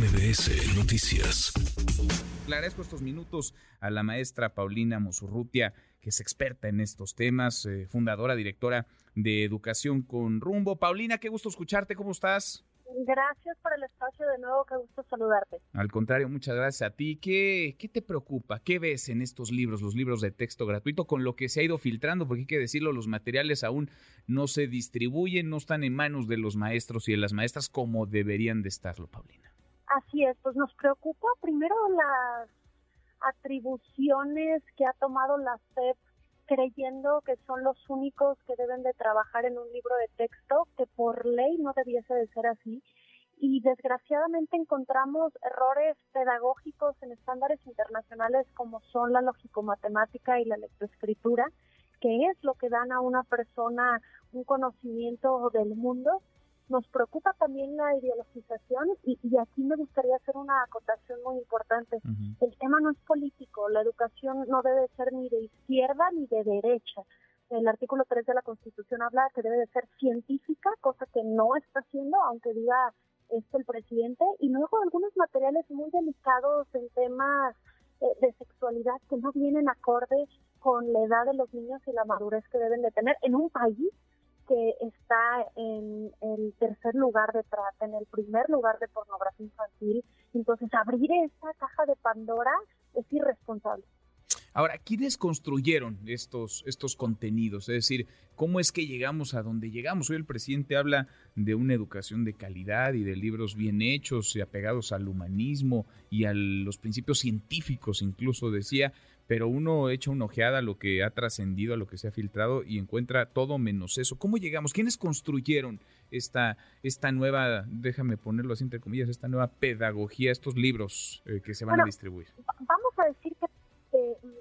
MBS Noticias. Le agradezco estos minutos a la maestra Paulina Mosurrutia, que es experta en estos temas, eh, fundadora, directora de Educación con Rumbo. Paulina, qué gusto escucharte, ¿cómo estás? Gracias por el espacio de nuevo, qué gusto saludarte. Al contrario, muchas gracias a ti. ¿Qué, ¿Qué te preocupa? ¿Qué ves en estos libros, los libros de texto gratuito, con lo que se ha ido filtrando? Porque hay que decirlo, los materiales aún no se distribuyen, no están en manos de los maestros y de las maestras como deberían de estarlo, Paulina. Así es, pues nos preocupa primero las atribuciones que ha tomado la SEP creyendo que son los únicos que deben de trabajar en un libro de texto, que por ley no debiese de ser así. Y desgraciadamente encontramos errores pedagógicos en estándares internacionales como son la lógico-matemática y la lectoescritura, que es lo que dan a una persona un conocimiento del mundo nos preocupa también la ideologización y, aquí me gustaría hacer una acotación muy importante. El tema no es político, la educación no debe ser ni de izquierda ni de derecha. El artículo 3 de la Constitución habla que debe de ser científica, cosa que no está haciendo, aunque diga esto el presidente, y luego algunos materiales muy delicados en temas eh, de sexualidad que no vienen acorde con la edad de los niños y la madurez que deben de tener en un país que está en el tercer lugar de trata, en el primer lugar de pornografía infantil. Entonces, abrir esa caja de Pandora es irresponsable. Ahora, ¿quiénes construyeron estos, estos contenidos? Es decir, ¿cómo es que llegamos a donde llegamos? Hoy el presidente habla de una educación de calidad y de libros bien hechos y apegados al humanismo y a los principios científicos, incluso decía, pero uno echa una ojeada a lo que ha trascendido, a lo que se ha filtrado y encuentra todo menos eso. ¿Cómo llegamos? ¿Quiénes construyeron esta, esta nueva, déjame ponerlo así entre comillas, esta nueva pedagogía, estos libros eh, que se van a distribuir? Vamos a decir que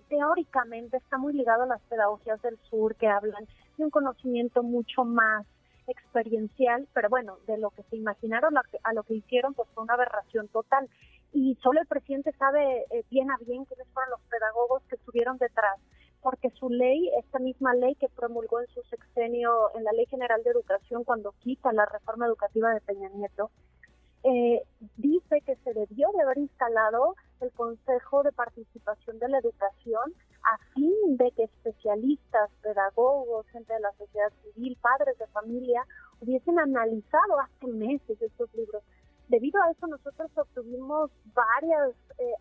teóricamente está muy ligado a las pedagogías del sur que hablan de un conocimiento mucho más experiencial, pero bueno, de lo que se imaginaron a lo que hicieron, pues fue una aberración total. Y solo el presidente sabe eh, bien a bien quiénes fueron los pedagogos que estuvieron detrás, porque su ley, esta misma ley que promulgó en su sexenio, en la Ley General de Educación, cuando quita la reforma educativa de Peña Nieto, eh, dice que se debió de haber instalado el Consejo de Participación de la Educación a fin de que especialistas, pedagogos, gente de la sociedad civil, padres de familia, hubiesen analizado hace meses estos libros. Debido a eso nosotros obtuvimos varias eh,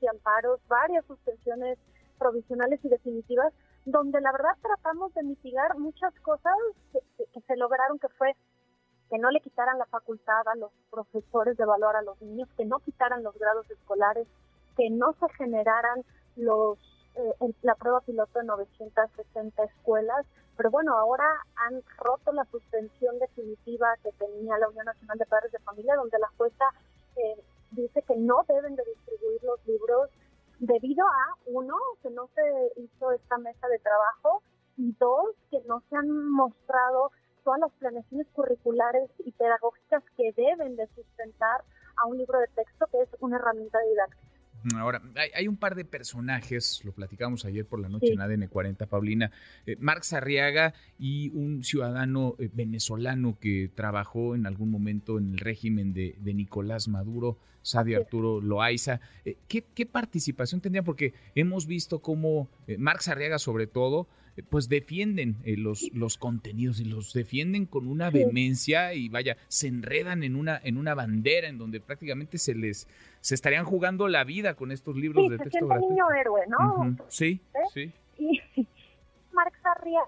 de amparos, varias suspensiones provisionales y definitivas, donde la verdad tratamos de mitigar muchas cosas que, se lograron, que fue que no le quitaran la facultad a los profesores de valor a los niños, que no quitaran los grados escolares, que no se generaran los eh, la prueba piloto de 960 escuelas, pero bueno, ahora han roto la suspensión definitiva que tenía la Unión Nacional de Padres de Familia, donde la jueza eh, dice que no deben de distribuir los libros debido a, uno, que no se hizo esta mesa de trabajo y dos, que no se han mostrado todas las planeaciones curriculares y pedagógicas que deben de sustentar a un libro de texto que es una herramienta didáctica. Ahora, hay, un par de personajes, lo platicamos ayer por la noche en ADN 40, Paulina, eh, Marx Arriaga y un ciudadano eh, venezolano que trabajó en algún momento en el régimen de, Nicolás Maduro, Sadi Arturo Loaiza. Eh, ¿qué, ¿qué, participación tendría? Porque hemos visto cómo Marx Arriaga, sobre todo, pues defienden eh, los, los contenidos y los defienden con una vehemencia y vaya, se enredan en una, en una bandera en donde prácticamente se les, se estarían jugando la vida con estos libros de texto gratuito. niño héroe, ¿no? Sí, sí. Y Marx Arriaga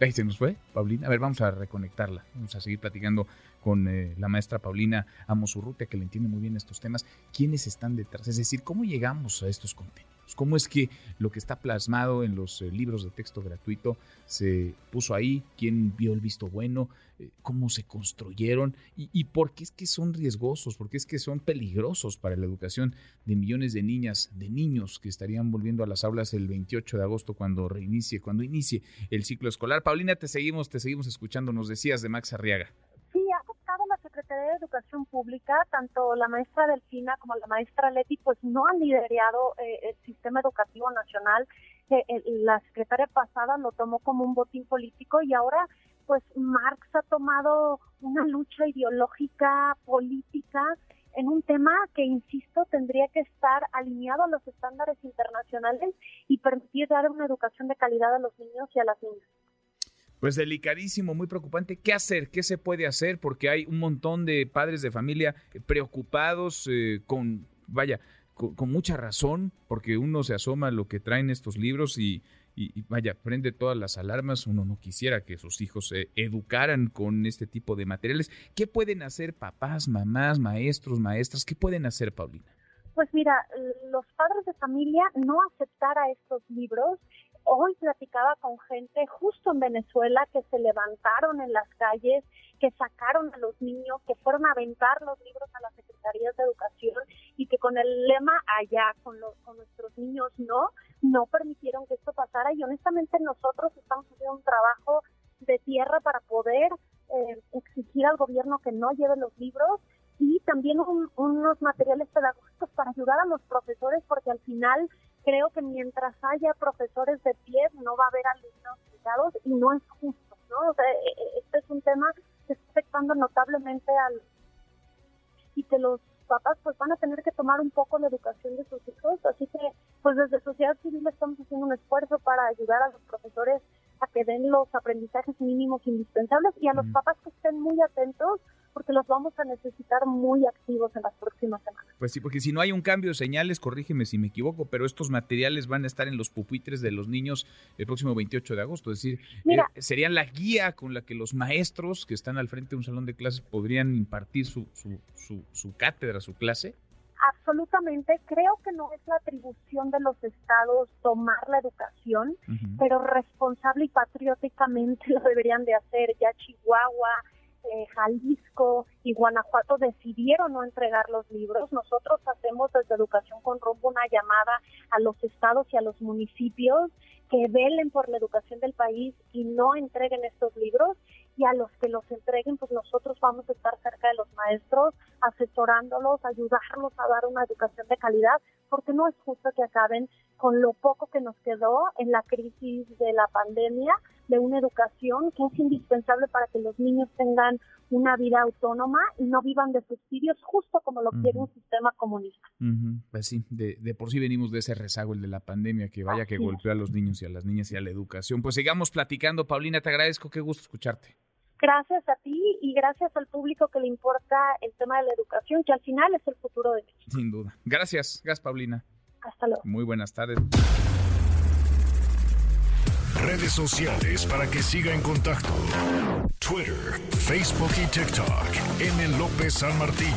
Ahí se nos fue, Paulina. A ver, vamos a reconectarla. Vamos a seguir platicando con eh, la maestra Paulina Amosurrutia, que le entiende muy bien estos temas. ¿Quiénes están detrás? Es decir, ¿cómo llegamos a estos contenidos? ¿Cómo es que lo que está plasmado en los eh, libros de texto gratuito se puso ahí? ¿Quién vio el visto bueno? Eh, ¿Cómo se construyeron? ¿Y, por qué es que son riesgosos? ¿Por qué es que son peligrosos para la educación de millones de niñas, de niños que estarían volviendo a las aulas el 28 de agosto cuando reinicie, cuando inicie el ciclo escolar? Paulina, te seguimos, te seguimos escuchando. Nos decías de Max Arriaga. De Educación Pública, tanto la maestra Delfina como la maestra Leti, pues no han liderado eh, el sistema educativo nacional. Eh, la secretaria pasada lo tomó como un botín político y ahora pues Marx ha tomado una lucha ideológica, política, en un tema que, insisto, tendría que estar alineado a los estándares internacionales y permitir dar una educación de calidad a los niños y a las niñas. Pues delicadísimo, muy preocupante. ¿Qué hacer? ¿Qué se puede hacer? Porque hay un montón de padres de familia preocupados eh, con, vaya, con, mucha razón, porque uno se asoma a lo que traen estos libros y, y, vaya, prende todas las alarmas. Uno no quisiera que sus hijos se educaran con este tipo de materiales. ¿Qué pueden hacer papás, mamás, maestros, maestras? ¿Qué pueden hacer, Paulina? Pues mira, los padres de familia no aceptar a estos libros Hoy platicaba con gente justo en Venezuela que se levantaron en las calles, que sacaron a los niños, que fueron a aventar los libros a las secretarías de educación y que con el lema allá, con, los, con nuestros niños no, no permitieron que esto pasara. Y honestamente nosotros estamos haciendo un trabajo de tierra para poder eh, exigir al gobierno que no lleve los libros y también unos materiales pedagógicos para ayudar a los profesores porque al final creo que mientras haya profesores de pie no va a haber alumnos sentados y no es justo, ¿no? O sea, e, e, este es un tema que está afectando notablemente al y que los papás pues van a tener que tomar un poco la educación de sus hijos, así que pues desde sociedad civil estamos haciendo un esfuerzo para ayudar a los profesores a que den los aprendizajes mínimos indispensables y a los papás que estén muy atentos porque los vamos a necesitar muy activos en las próximas semanas. Pues sí, porque si no hay un cambio de señales, corrígeme si me equivoco, pero estos materiales van a estar en los pupitres de los niños el próximo 28 de agosto, es decir, eh, serían la guía con la que los maestros que están al frente de un salón de clases podrían impartir su, su, su, cátedra, su clase. Absolutamente, creo que no es la atribución de los estados tomar la educación, pero responsable y patrióticamente lo deberían de hacer. Ya Chihuahua, eh, Jalisco y Guanajuato decidieron no entregar los libros. Nosotros hacemos desde Educación con Rumbo una llamada a los estados y a los municipios que velen por la educación del país y no entreguen estos libros y a los que los entreguen, pues nosotros vamos a estar cerca de los maestros, asesorándolos, ayudarlos a dar una educación de calidad, porque no es justo que acaben con lo poco que nos quedó en la crisis de la pandemia, de una educación que es indispensable para que los niños tengan una vida autónoma y no vivan de subsidios, justo como lo quiere un sistema comunista. Pues sí, de, por sí venimos de ese rezago, el de la pandemia, que vaya que golpeó a los niños y a las niñas y a la educación. Pues sigamos platicando, Paulina, te agradezco, qué gusto escucharte. Gracias a ti y gracias al público que le importa el tema de la educación, que al final es el futuro de México. Sin duda. Gracias, gracias Paulina. Hasta luego. Muy buenas tardes. Redes sociales para que siga en contacto: Twitter, Facebook y TikTok. M. López San Martín.